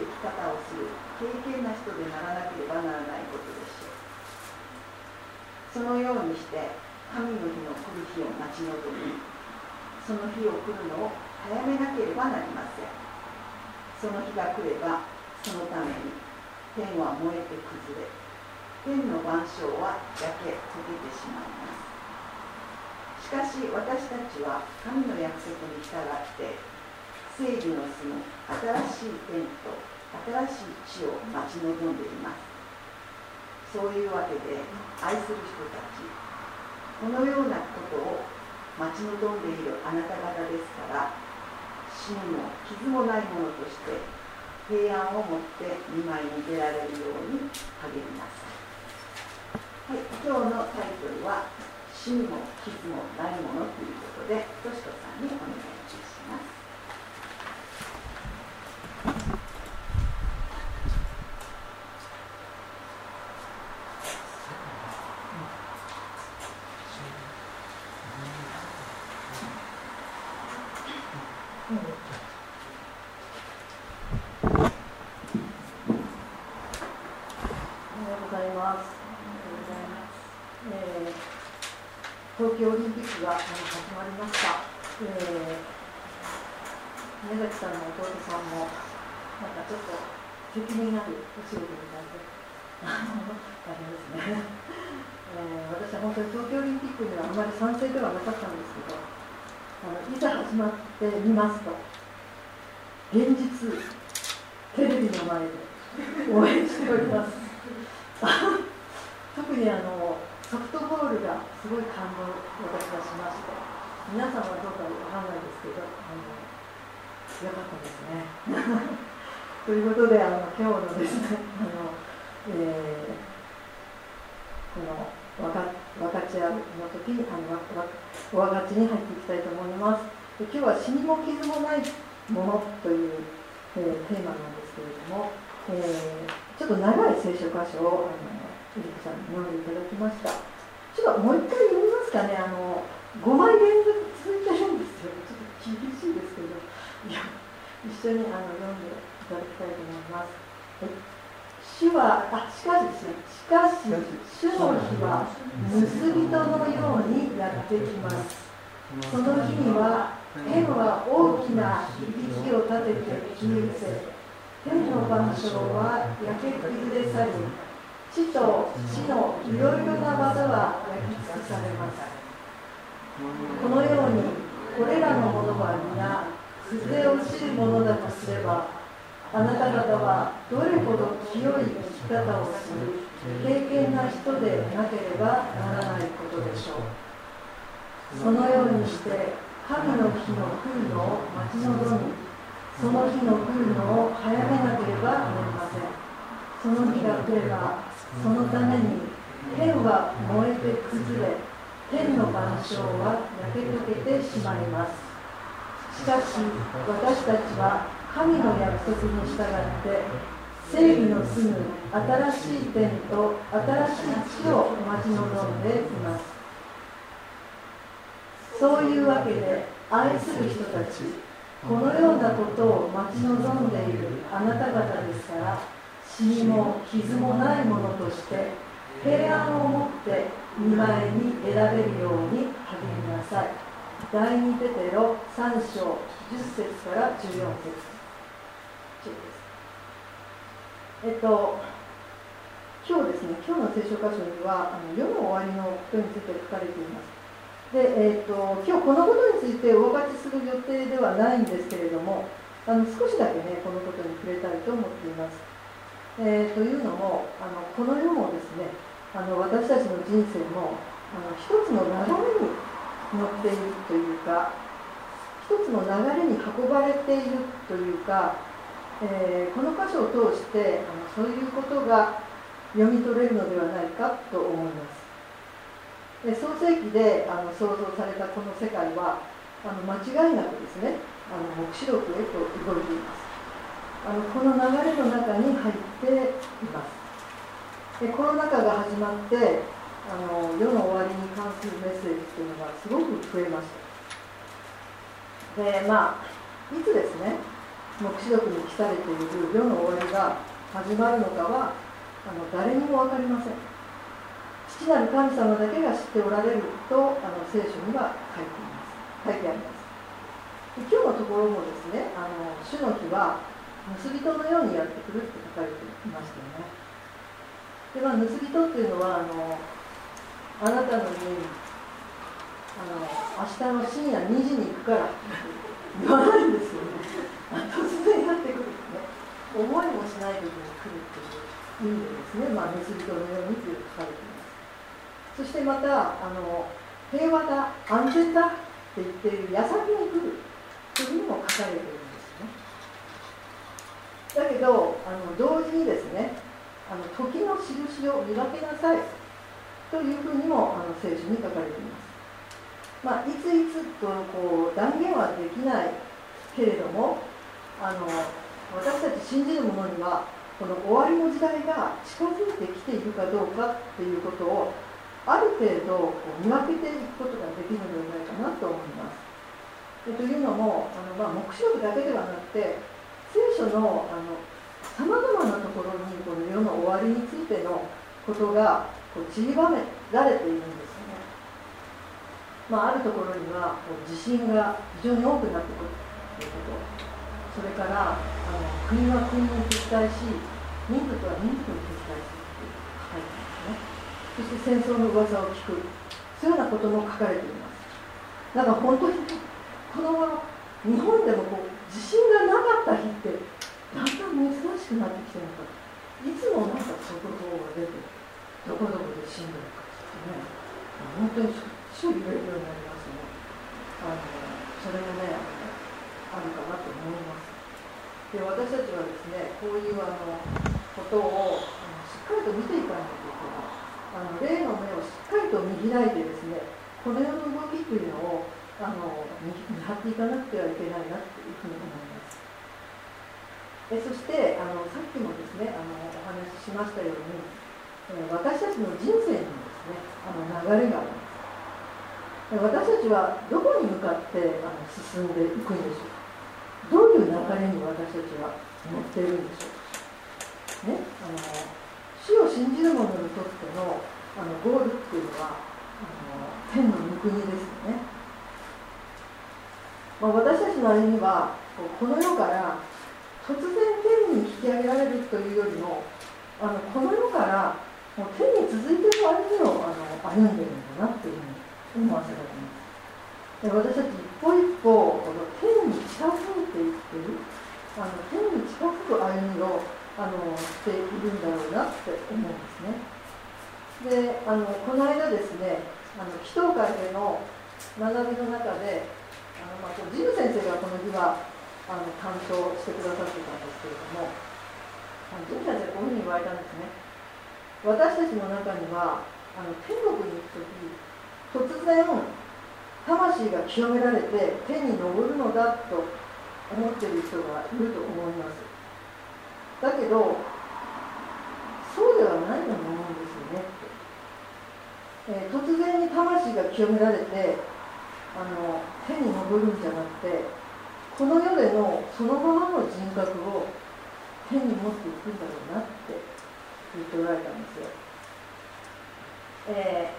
生き方をする敬虔な人でならなければならないことでしょうそのようにして神の日の来る日を待ち望みその日を来るのを早めなければなりません。その日が来ればそのために天は燃えて崩れ天の万象は焼け溶けてしまいます。しかし私たちは神の約束に従って聖義の住む新しい天と新しい地を待ち望んでいますそういうわけで愛する人たちこのようなことを待ち望んでいるあなた方ですから死にも傷もないものとして平安を持って見舞いに出られるように励みなさい、はい、今日のタイトルは死にも傷もないものということで、としこさんにお願いします。宮崎さんの弟さんもなんかちょっと責任あるお仕事みたいで大変ですね、えー、私は本当に東京オリンピックにはあまり賛成ではなかったんですけどあのいざ始まってみますと。現実テレビの前で応援しております。特にあのソフトボールがすごい感動を私はしまして皆さんはどうかわかんないですけどあのよかったですね。ということであの今日のですねあの、えー、この分か分かち合うの時にあのお分かちに入っていきたいと思います。で今日は死にも傷もないものという、えー、テーマなんですけれども、えー、ちょっと長い聖書箇所をあのゆり子さんに読んでいただきました。ちょっともう一回読みますかね。あの5枚連続続いてるんですよ。ちょっと厳しいですけど。一緒にあの読んでいただきたいと思います、主はあしかしですねしかし主の日は盗人のようにやってきますその日には天は大きな響きを立てて消えせ天の万象は焼け崩れ去り死と死のいろいろな技は焼き尽くされますこのようにこれらのものは皆崩れ落ちるものだとすればあなた方はどれほど清い生き方をする経験な人でなければならないことでしょう。そのようにして神の日の来るのを待ち望みその日の来るのを早めなければなりません。その日が来ればそのために天は燃えて崩れ天の万象は焼け溶けてしまいます。しかし私たちは神の約束に従って正義の住む新しい天と新しい地を待ち望んでいます。そういうわけで愛する人たちこのようなことを待ち望んでいるあなた方ですから死にも傷もないものとして平安を持って見舞いに選べるように励みなさい。第2ペテロ3章10節から14節。えっと今日ですね今日の聖書箇所にはあの世の終わりのことについて書かれています。で、えっと今日このことについてお分かちする予定ではないんですけれどもあの少しだけねこのことに触れたいと思っています。えー、というのもあのこの世もですねあの私たちの人生もあの一つの流れに乗っているというか一つの流れに運ばれているというか、えー、この箇所を通してあのそういうことが読み取れるのではないかと思います。で創世記であの創造されたこの世界はあの間違いなくですねあの黙示録へと動いています。あのこの流れの中に入っています。でコロナ禍が始まってあの世の終わりに関するメッセージっていうのがすごく増えました。でまあいつですね黙示録に記されている世の終わりが始まるのかはあの誰にも分かりません。父なる神様だけが知っておられるとあの聖書には書いています。書いてあります。で今日のところもですねあの主の日は盗人のようにやってくるって書かれていましたよね。でまあ盗人っていうのはあのあなたの家にあの明日の深夜2時に行くから言わないんですよね突然やってくるってね思いもしない時に来るっていう意味でですね、まあ、盗人のようにという書かれていますそしてまたあの平和だ安全だって言っている矢先に来るというふうにも書かれているんですねだけどあの同時にですねあの時の印を見分けなさいというふうにもあの聖書に書かれています。まあ、いついつとこう断言はできないけれどもあの私たち信じる者にはこの終わりの時代が近づいてきているかどうかっていうことをある程度こう見分けていくことができるのではないかなと思います。というのもあの、まあ、黙示録だけではなくて聖書のさまざまなところにこの世の終わりについてのことがこう散りばめられているんですね。まあ、あるところにはこう地震が非常に多くなってくるということ。それからあの国は国に敵対し民族は民族に敵対するという書かれていますね。そして戦争の噂を聞く。そういうようなことも書かれています。だから本当にこの日本でもこう地震がなかった日ってだんだん珍しくなってきてるのかいつもなんか速報が出てる。どこどこで死んでるかってね。本当にしょっちゅう言われるようになりますね。あのそれもねあるかなと思います。で私たちはですねこういうあのことをしっかりと見ていかないといけない。あの霊の目をしっかりと見開いてですねこの世の動きというのをあの見張っていかなくてはいけないなというふうに思います。えそしてあのさっきもですねあのお話ししましたように私たちの人生にですねあの流れがあります。私たちはどこに向かってあの進んでいくんでしょう。かどういう流れに私たちは乗っているんでしょう。かねあの死を信じる者にとってのあのゴールっていうのはあの天の御国ですよね。まあ、私たちの歩みはこの世から突然天に引き上げられるというよりもあのこの世からもう天に続いてる歩みをあの歩んでるんだなっていうふうに思わせられますで私たち一歩一歩この天に近づいていってるあの天に近づく歩みをあのしているんだろうなって思うんですね。であのこの間ですねあの祈祷会での学びの中であの、まあ、ジム先生がこの日はあの担当してくださってたんですけれどもジム先生こういうふうに言われたんですね。私たちの中にはあの天国に行く時突然魂が清められて天に昇るのだと思ってる人がいると思います。だけどそうではないと思うんですよね、えー、突然に魂が清められてあの天に昇るんじゃなくてこの世でのそのままの人格を天に持っていくんだろうなって言っておられたんですよ。え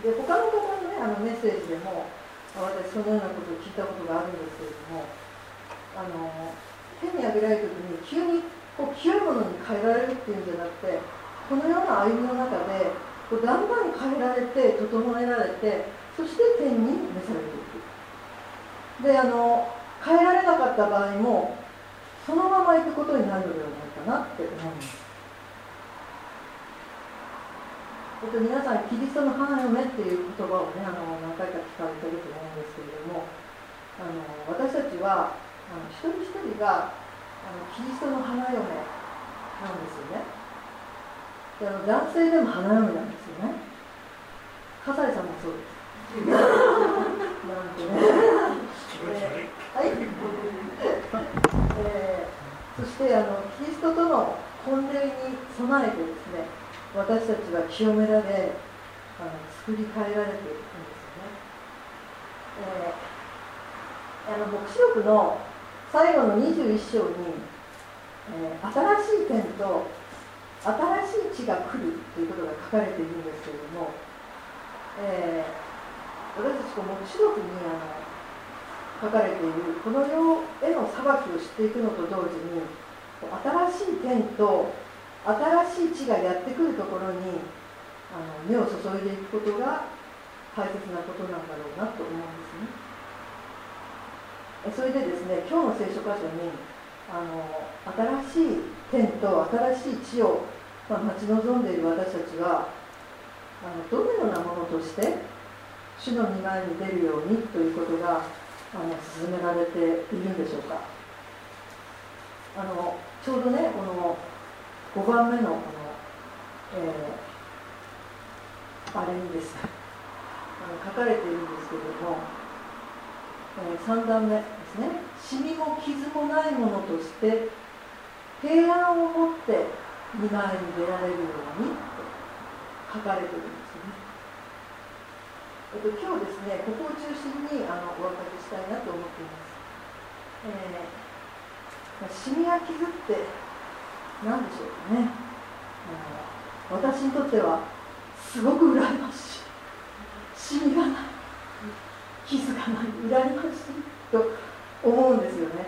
ー、で他の方のねあのメッセージでも私そのようなことを聞いたことがあるんですけれどもあの天に上げられる時に急にこう清いものに変えられるっていうんじゃなくてこのような歩みの中でこうだんだん変えられて整えられてそして天に召されていくであの変えられなかった場合もそのまま行くことになるのではないかなって思いますえっと、皆さん、キリストの花嫁っていう言葉をね、あの何回か聞かれてると思うんですけれども、あの私たちはあの一人一人があのキリストの花嫁なんですよね。であの男性でも花嫁なんですよね。葛西さんもそうです。なんてね。はい。えー、そしてあのキリストとの婚礼に備えてですね、私たちは清められ、あの作り変えられていくんですよね。えー、あの黙示録の最後の21章に、えー、新しい点と新しい地が来るということが書かれているんですけれども、えー私たちこの示録にあの書かれているこの世への裁きを知っていくのと同時に新しい天と新しい地がやってくるところにあの目を注いでいくことが大切なことなんだろうなと思うんですね。それでですね今日の聖書箇所にあの新しい天と新しい地を、まあ、待ち望んでいる私たちはあのどのようなものとして主の御前に出るようにということがあの進められているんでしょうかあのちょうどねこの5番目のこの、えあれにですあの書かれているんですけれども、えー、3段目ですね。シミも傷もないものとして平安を持って見舞いに出られるようにと書かれているんですね、えっと、今日ですねここを中心にあのお分かりしたいなと思っています、えー、シミや傷って何でしょうかね。私にとってはすごく羨ましい。シミがない。傷がない。羨ましいと思うんですよね。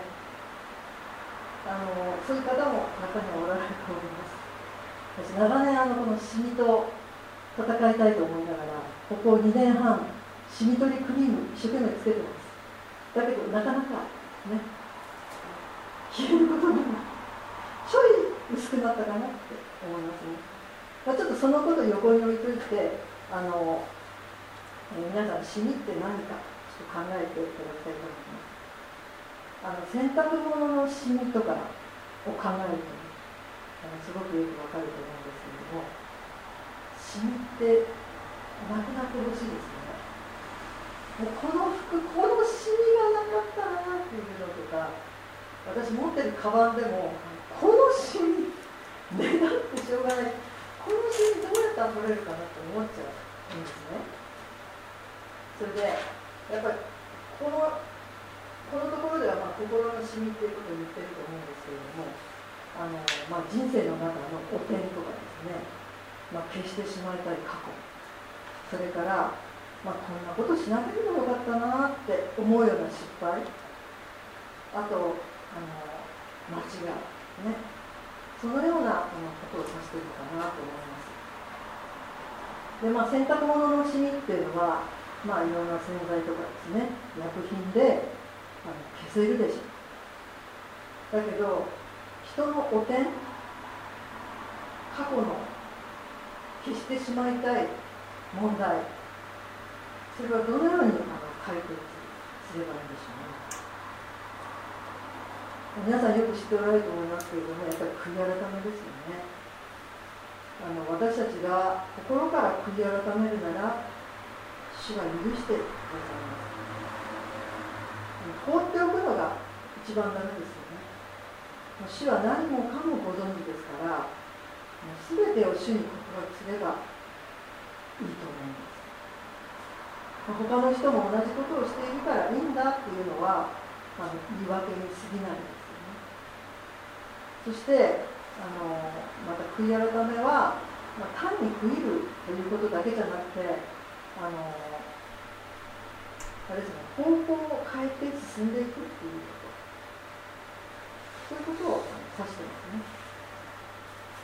あのそういう方も中にはおられると思います。私長年あのこのシミと戦いたいと思いながらここ2年半シミ取りクリーム一生懸命つけてます。だけどなかなかね消えることにもちょい薄くなったかなって思いますね。ま、ちょっとそのことを横に置いといてあの、えー、皆さんシミって何かちょっと考えていただきたいと思います。あの洗濯物のシミとかを考えると、ね、あのすごくよくわかると思うんですけれどもシミってなくなってほしいですね。もうこの服このシミがなかったなっていうのとか私持ってるカバンでもこのシミ目立ってしょうがない。このシーンどうやったら撮れるかなって思っちゃうんですね。それでやっぱりこのこのところではまあ心のしみっていうことを言ってると思うんですけれどもあの、まあ、人生の中の汚点とかですね、まあ、消してしまいたい過去。それから、まあ、こんなことしなければよかったなって思うような失敗。あとあの間違い。ね。そのようなことを指しているのかなと思います。で、まあ、洗濯物のシミっていうのは、まあ、いろんな洗剤とかですね薬品であの消せるでしょう。だけど人の汚点過去の消してしまいたい問題それはどのようにあの解決すればいいんでしょうね。皆さんよく知っておられると思いますけれどもやっぱり悔い改めですよね。あの私たちが心から悔い改めるなら主が許してくださいます放っておくのが一番ダメですよね。主は何もかもご存知ですから全てを主に告白すればいいと思います。他の人も同じことをしているからいいんだっていうのはあの言い訳に過ぎない。そしてあのまた悔い改めは、まあ、単に悔いるということだけじゃなくてあのあれですね方向を変えて進んでいくっていうこと。そういうことを指してますね。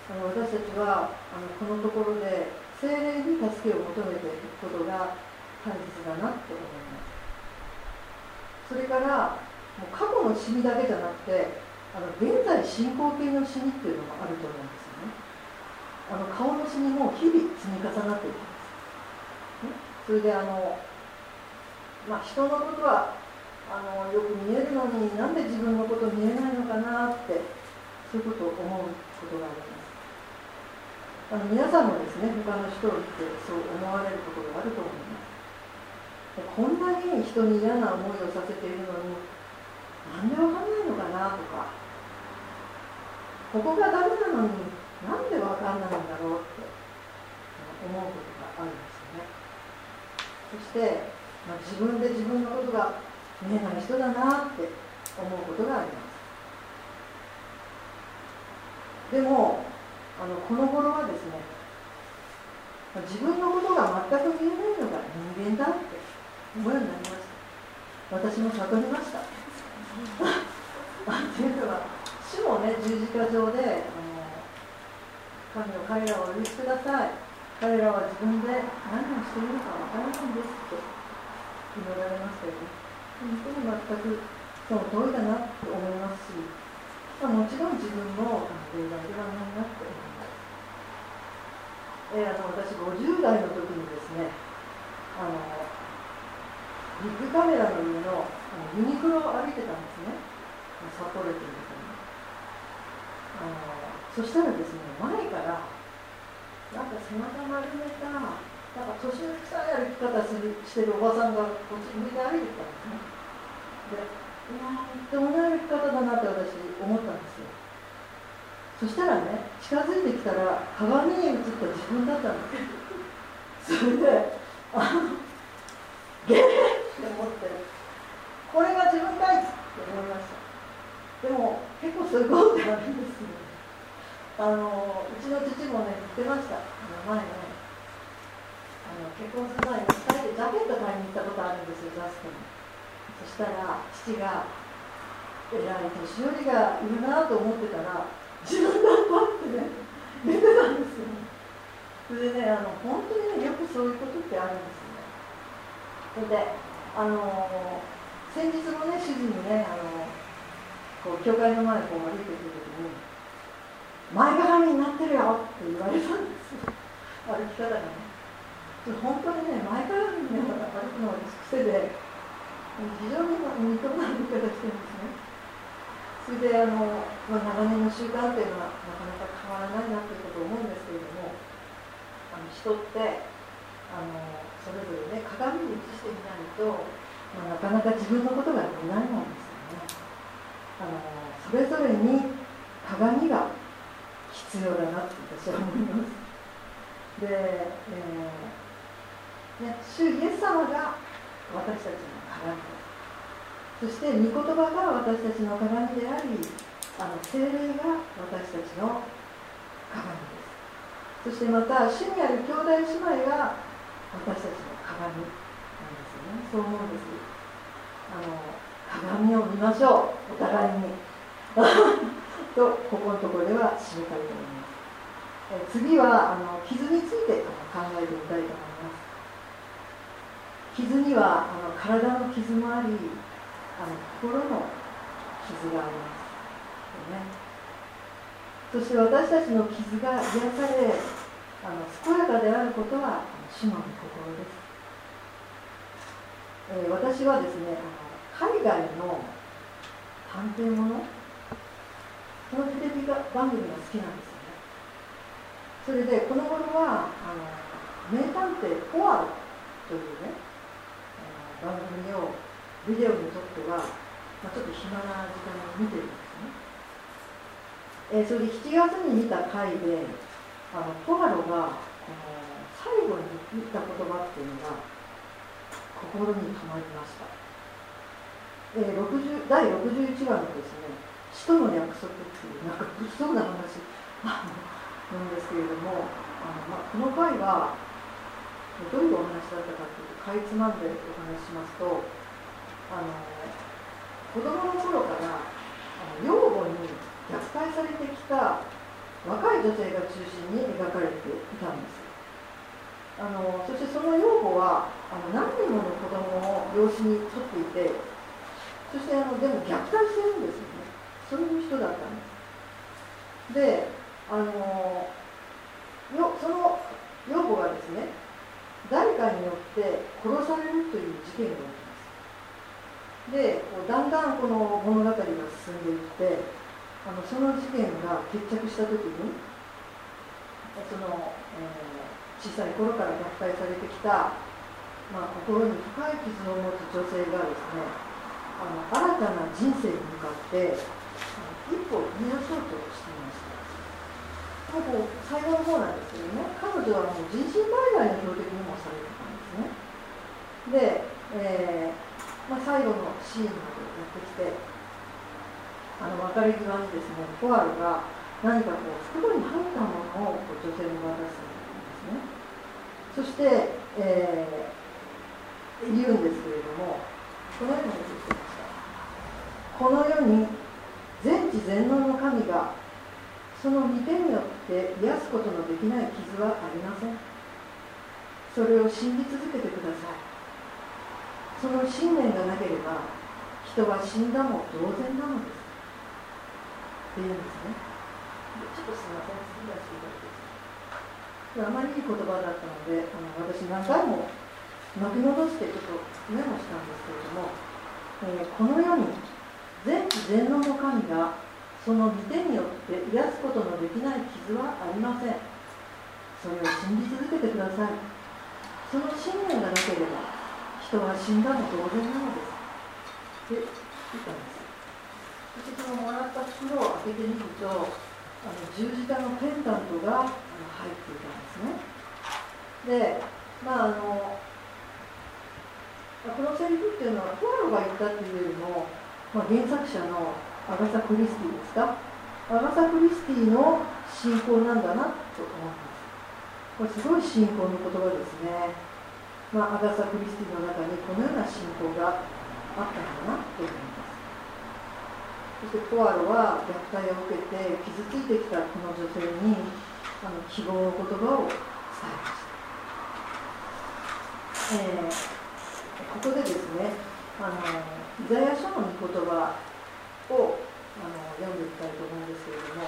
あの私たちはあのこのところで精霊に助けを求めていくことが大切だなって思います。それからもう過去のシミだけじゃなくてあの現在進行形のシミっていうのがあると思うんですよね。あの顔のシミも日々積み重なっていきます。それであのまあ人のことはあのよく見えるのになんで自分のこと見えないのかなってそういうことを思うことがあります。あの皆さんもですね他の人を見てそう思われることがあると思います。こんなに人に嫌な思いをさせているのになんでわかんないのかなとか。ここがダメなのになんでわかんないんだろうって。思うことがあるんですよね。そして、まあ、自分で自分のことが見えない人だなって思うことがあります。でもあのこの頃はですね自分のことが全く見えないのが人間だって思うようになりました。私も悟りました。っていうのは主もね十字架上であの神の彼らをお許しください。彼らは自分で何をしているか分からないんですって祈られましたよね。本当に全くその通りだなと思いますし、まあ、もちろん自分も例外ではないなって思います。えー、あの私50代の時にですねあのビッグカメラの上のあのユニクロを歩いてたんですね。札幌駅に。あのそしたらですね前からなんか背中丸めたなんか年の臭い歩き方するしてるおばさんがこっち向いて歩いてたんですね。でなんともない歩き方だなって私思ったんですよ。そしたらね近づいてきたら鏡に映った自分だったんですそれであのゲーって思って。これが自分かいって思いました。でも結構すごいってあるんですよ。あのうちの父もね言ってました。あの前ねあの結婚する前に2人でジャケット買いに行ったことあるんですよジャストに。そしたら父がえらい年寄りがいるなと思ってたら自分だったってね出てたんですよ。それでねあの本当にねよくそういうことってあるんですよね。であの先日もね主人にねあのこう教会の前にこう歩いてくる時に「前かがみになってるよ」って言われたんですよ歩き方がね本当にね、前からみんな歩くのが癖で、非常に似たような歩き方してるんですね。それであの、まあ、長年の習慣っていうのはなかなか変わらないなということを思うんですけれども、あの人ってあのそれぞれね、鏡に映してみないと、まあ、なかなか自分のことが見ないもんですよね。あのそれぞれに鏡が必要だなって私は思います。で、えーね、主イエス様が私たちの鏡ですそして御言葉が私たちの鏡でありあの精霊が私たちの鏡ですそしてまた主にある兄弟姉妹が私たちの鏡なんですよねそう思うんです。あの鏡を見ましょう。お互いに。とここのところでは示されております。え次はあの傷について考えてみたいと思います。傷にはあの体の傷もありあの心の傷がありますよね。そして私たちの傷が癒されあの健やかであることは主の御心です、えー、私はですね海外の探偵ものそのテレビ番組が好きなんですよねそれでこの頃はあの名探偵ポアロというね番組をビデオに撮っては、まあ、ちょっと暇な時間に見てるんですね。えー、それで7月に見た回であのポハロがこの最後に言った言葉っていうのが心に留まりました。え、60第61話のですね「使徒の約束」っていうなんか物騒な話 なんですけれどもあの、ま、この回はどういうお話だったかというとかいつまんでお話ししますとあの子供の頃からあの養母に虐待されてきた若い女性が中心に描かれていたんですあのそしてその養母はあの何人もの子供を養子に取っていてそしてあのでも虐待してるんですよね。そういう人だったんです。であのよその養母がですね誰かによって殺されるという事件が起きます。でこうだんだんこの物語が進んでいってあのその事件が決着した時にその、えー、小さい頃から虐待されてきた、まあ、心に深い傷を持つ女性がですねあの新たな人生に向かって一歩踏み出そうとしていました。もう最後の方なんですけどね彼女はもう人身売買の標的にもされてたんですね。で、えーまあ、最後のシーンまでやってきてあの別れ際にですねポアルが何かこう袋に入ったものを女性に渡すんですね。そして、えー、言うんですけれどもこのように出てきました。この世に全知全能の神がその御手によって癒すことのできない傷はありません。それを信じ続けてください。その信念がなければ人は死んだも同然なのです。っていうんですね。ちょっとすみません次出していただきますあまりいい言葉だったのであの私何回も巻き戻してちょっとメモしたんですけれども、えー、この世に全知全能の神がその利点によって癒すことのできない傷はありません。それを信じ続けてください。その信念がなければ人は死んだも同然なのです。って言ったんです。そしてそのもらった袋を開けてみるとあの十字架のペンダントが入っていたんですね。でまああのこのセリフっていうのはポアロが言ったっていうよりも、まあ、原作者のアガサ・クリスティですか？アガサ・クリスティの信仰なんだなと思います。これすごい信仰の言葉ですね、まあ、アガサ・クリスティの中にこのような信仰があったのかなと思います。そしてポアロは虐待を受けて傷ついてきたこの女性にあの希望の言葉を伝えました、えー、ここでですねあのイザヤ書の御言葉をあの読んでいきたいと思うんですけれども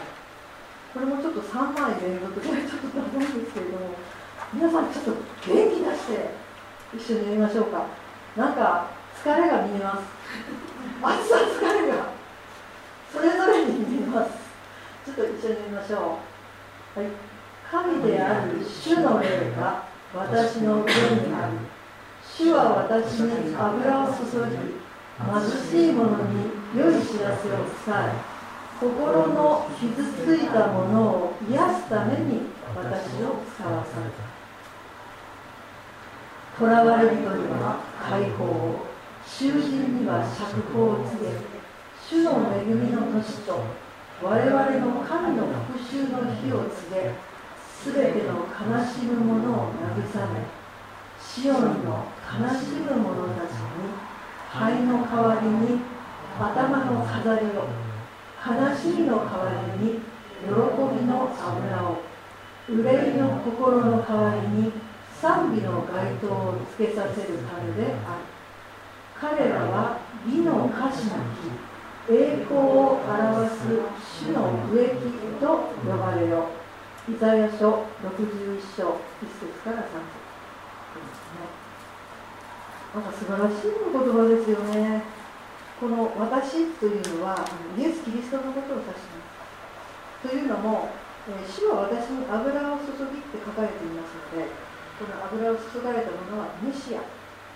これもちょっと3枚連続でちょっと長いんですけれども皆さんちょっと元気出して一緒にやりましょうか。なんか疲れが見えます。暑さ疲れがそれぞれに見えます。ちょっと一緒に見ましょう。はい。神である主の霊が私の上にある。主は私に油を注ぎ貧しい者に良い知らせを伝え心の傷ついたものを癒すために私を使わされた囚われ人には解放を囚人には釈放を告げ主の恵みの年と我々の神の復讐の日を告げすべての悲しむ者を慰めシオンの悲しむ者たちに灰の代わりに頭の飾りを悲しみの代わりに喜びの油を憂いの心の代わりに賛美の街灯をつけさせるためである。彼らは美の歌詞の日栄光を表す主の植木と呼ばれよ。イザヤ書61章1節から3節なんか素晴らしい言葉ですよね。この私というのはイエス・キリストのことを指します。というのも、え主は私に油を注ぎって書かれていますので、この油を注がれたものはメシア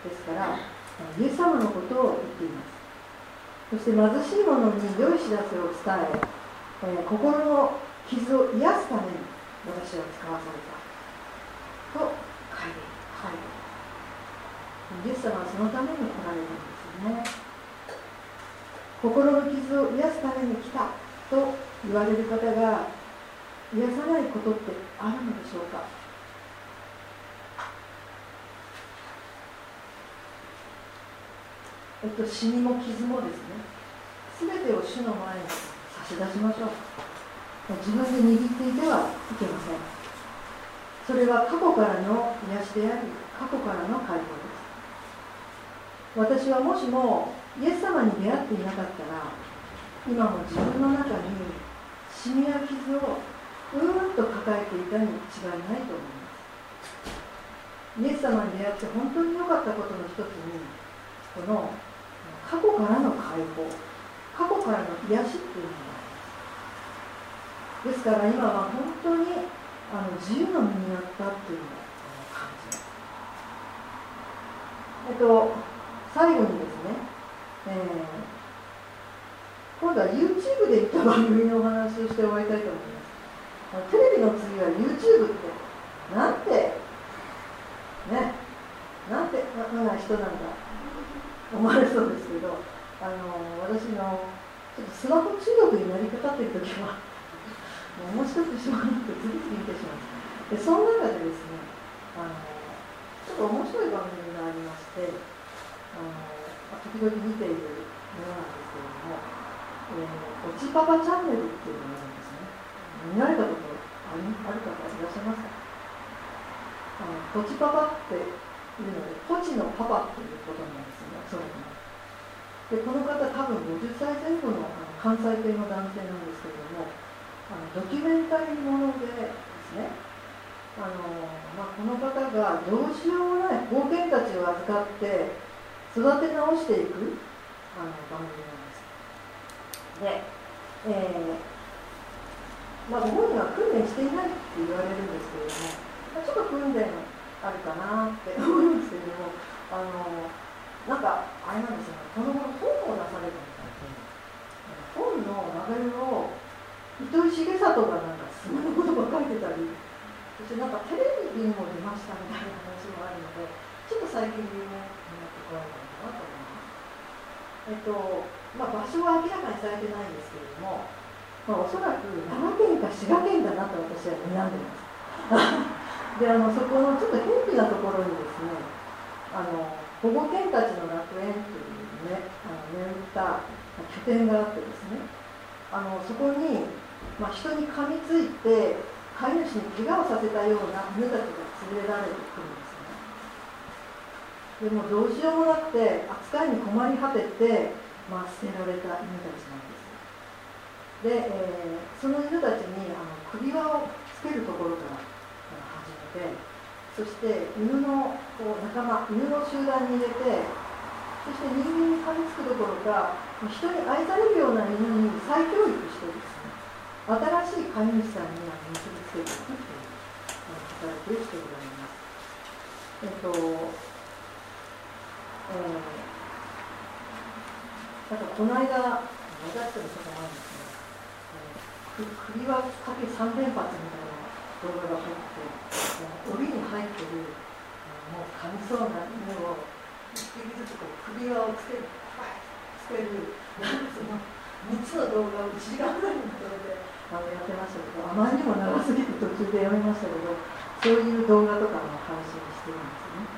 ですから、イエス様のことを言っています。そして貧しい者に良い知らせを伝ええ、心の傷を癒すために私は使わされたと書いて書いてイエス様はそのために来られたんですよね。心の傷を癒すために来たと言われる方が癒さないことってあるのでしょうか？えっと、死にも傷もですね。全てを主の前に差し出しましょう。自分で握っていてはいけません。それは過去からの癒しであり過去からの解放。私はもしもイエス様に出会っていなかったら今も自分の中にシミや傷をうーんと抱えていたに違いないと思います。イエス様に出会って本当に良かったことの一つにこの過去からの解放過去からの癒しっていうのがあります。ですから今は本当にあの自由の身になったっていうのを感じます。えっと最後にですね、えー、今度は YouTube で行った番組のお話をして終わりたいと思います。テレビの次は YouTube ってなんてねなんてなな人なんだ思われそうですけどあの私のちょっとスマホ中毒になりかかっている時はもう面白くしまうって次々見てしまうでその中でですねあのちょっと面白い番組がありましてあの時々見ているものなんですけれども、えー、おちパパチャンネルっていうのがあるんですね。見られたことあるある方いらっしゃいますか？あのポチパパっていうので、ポチのパパっていうことなんですよね、そうでこの方、多分50歳前後のあの関西系の男性なんですけれども、あのドキュメンタリーものでですね、あのまあ、この方がどうしようもない冒険たちを預かって育て直していく？あの番組なんです。で、えーまあ、ご本人は訓練していないって言われるんですけれども、まあ、ちょっと訓練あるかなって思うんですけれどもあのなんかあれなんですよねこの頃本を出されたみたいで本のラベルを糸井重里がなんかすごいことが書いてたりそしてなんかテレビにも出ましたみたいな話もあるのでちょっと最近有名になってこられたの。えっとまあ、場所は明らかにされてないんですけれども、まあ、おそらく奈良県か滋賀県だなと私は睨んでます。であのそこのちょっと偏僻なところにですねあの保護犬たちの楽園というねあの眠った拠点があってですねあのそこに、まあ、人に噛みついて飼い主に怪我をさせたような犬たちが連れられてくるでもどうしようもなくて扱いに困り果てて、まあ、捨てられた犬たちなんですで、えー、その犬たちにあの首輪をつけるところから始めてそして犬のこう仲間犬の集団に入れてそして人間に噛みつくどころか人に愛されるような犬に再教育してですね新しい飼い主さんに結びつけていくという働きをしておられます。えっと、なんかこの間、私とのことなんですね、首輪かけ3連発みたいな動画が入って帯に入ってるもう噛みそうな犬を一匹ずつこう首輪をつけるつけるなんその3つの動画を1時間ぐらいにまとめてあのやってましたけどあまりにも長すぎて途中でやめましたけどそういう動画とかも配信してるんですね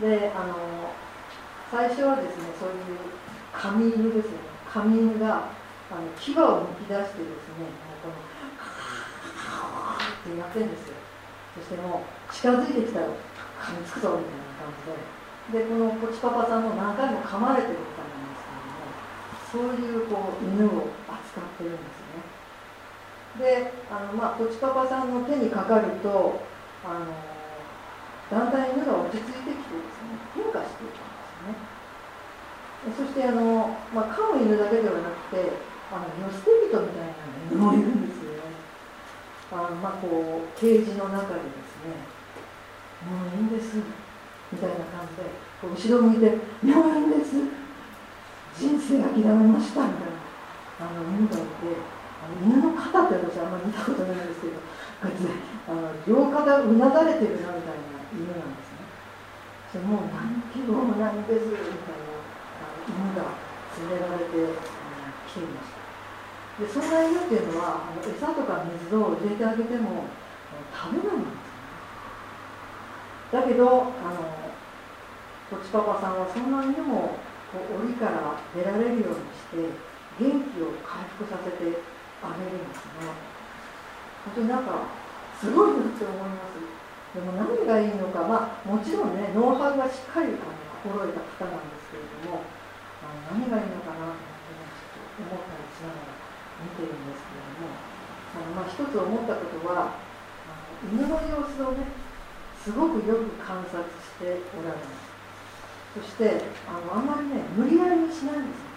であの最初はですねそういう紙犬ですね。紙犬があの牙をむき出してですねこのってやってるんですよそしてもう近づいてきたら噛みつくぞみたいな感じででこのポチパパさんも何回も噛まれてるみたいなんですけどもそういうこう犬を扱ってるんですねであの、まあ、ポチパパさんの手にかかるとあのだんだん犬が落ち着いてきてですね変化していくんですねそしてあの、まあ、飼う犬だけではなくてあの寄捨て人みたいな犬もいるんですよ。ねあのまあこうケージの中でですねもういいんです。みたいな感じでこう後ろ向いて「もういいんです人生諦めました」みたいなあの犬がいてあの犬の肩って私あんまり見たことないんですけどこうやってあの両肩うなだれてるなみたいな。犬なんですねそれもう何キロもないんですみたいな犬が連れられて、うん、来ていましたでそんな犬っていうのはあの餌とか水を入れてあげても食べないんですだけどあのこちパパさんはそんな犬もこう檻から出られるようにして元気を回復させてあげるんですね本当になんかすごいなって思いますでも何がいいのかまあもちろんねノウハウがしっかりあの心得た方なんですけれどもあ何がいいのかなと思ったりしながら見てるんですけれどもあの、まあ、一つ思ったことは犬の様子をねすごくよく観察しておられます。そしてあのあんまりね無理やりにしないんですよ。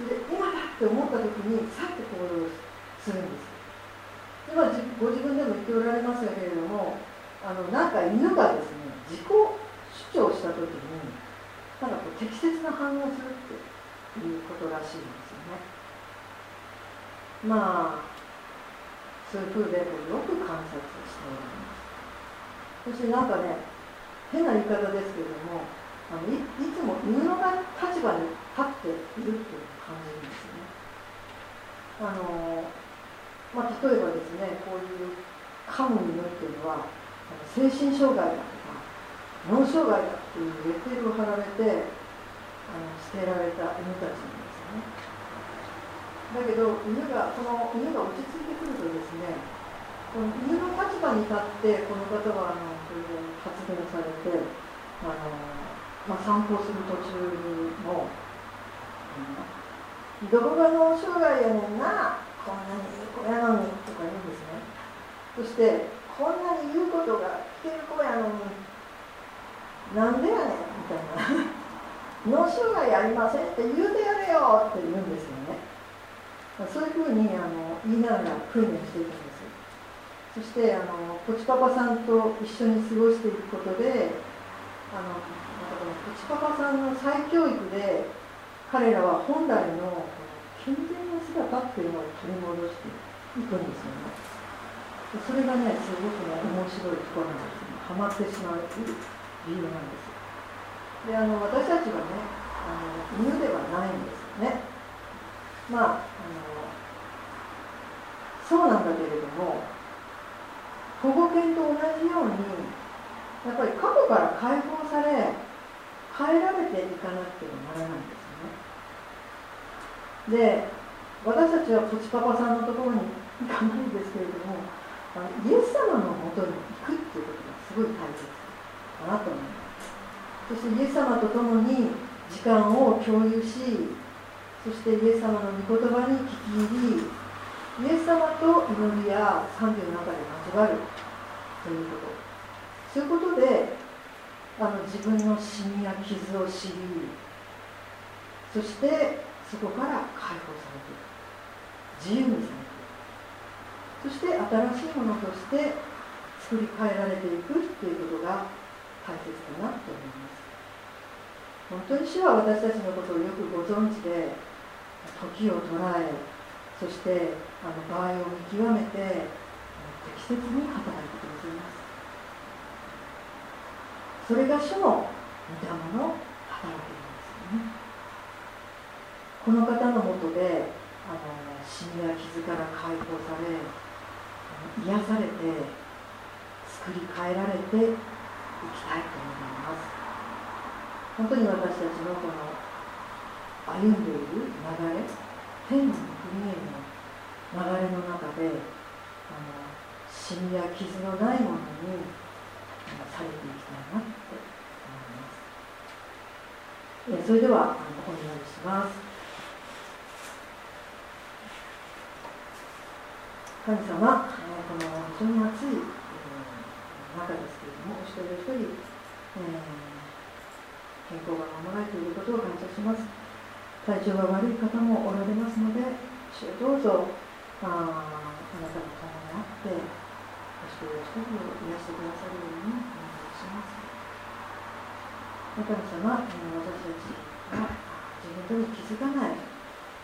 それで今だって思った時にさって行動するんですで、まあ、ご自分でも言っておられますけれどもあのなんか犬がですね自己主張した時になんかこう適切な反応するっていうことらしいんですよね。まあそういうふうでよく観察しております。そしてなんかね変な言い方ですけれどもあのいいつも犬の立場に立っているっていう感じですよね。あのまあ、例えばですねこういう噛む犬っていうのは精神障害だとか脳障害だっていうレッテルを貼られてあの捨てられた犬たちなんですね。だけど犬がこの犬が落ち着いてくるとですねこの犬の立場に立ってこの方はあのそれで発言されてあの、まあ、散歩する途中にも「どこが脳障害やねんなこんなにいい子やのに」とか言うんですね。そして「こんなに言うことが聞ける子やのになんでやねん」みたいな「脳障害ありません」って言うてやれよって言うんですよね。そういうふうにあの言いながら訓練していくんです。そしてあのポチパパさんと一緒に過ごしていくことであのまたこのポチパパさんの再教育で彼らは本来の健全な姿っていうのを取り戻していくんですよね。それがねすごくね面白いところなんですねハマってしまう理由なんですであの私たちはねあの犬ではないんですよね。まああのそうなんだけれども保護犬と同じようにやっぱり過去から解放され変えられていかなくてはならないんですよね。で私たちはポチパパさんのところに行かないんですけれどもイエス様のもとに行くっていうことがすごい大切かなと思いますそしてイエス様と共に時間を共有しそしてイエス様の御言葉に聞き入りイエス様と祈りや賛美の中で交わるということそういうことであの自分のシミや傷を知りそしてそこから解放されていく自由にされていく。そして新しいものとして作り変えられていくということが大切かなと思います。本当に主は私たちのことをよくご存知で時を捉えそしてあの場合を見極めて適切に働いてくださいます。それが主の御霊の働きなんですよね。この方のもとであの死や傷から解放され癒されて作り変えられていきたいと思います本当に私たちのこの歩んでいる流れ天の国への流れの中であのシミや傷のないものにされていきたいなって思います。それではお願いします。神様、えこの非常に暑いえ中ですけれども、お一人お一人、え、健康が守られていることを感謝します。体調が悪い方もおられますので、どうぞああなたの顔にあってお一人お一人を癒してくださるようにお願いします神様え私たちは自分でも気づかない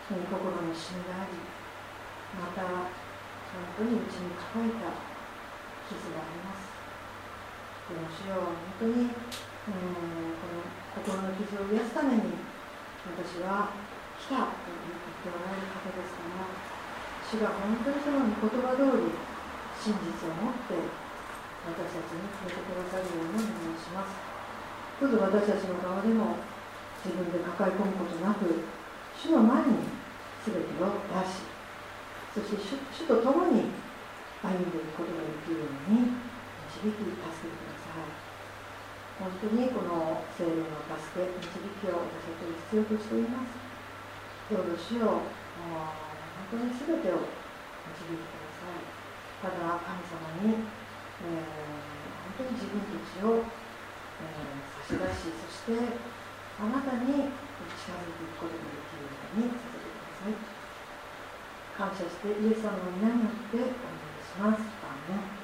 心の死みがありまた本当に内に抱えた傷がありますでも主よ本当に、うん、この心の傷を癒すために私は来たと言っておられる方ですから主が本当にその御言葉通り真実を持って私たちに触れてくださるようにお願いしますどうぞ私たちの側でも自分で抱え込むことなく主の前に全てを出しそして主主と共に歩んでいくことができるように導き助けてください。本当にこの精霊の助け導きを私たちは必要としています。どうぞ主を本当に全てを導いてください。ただ神様に、えー、本当に自分たちを、えー、差し出しそしてあなたに近づいていくことができるようにさせてください。感謝してイエス様の皆によってお願いします。アーメン